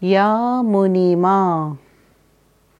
یا منیما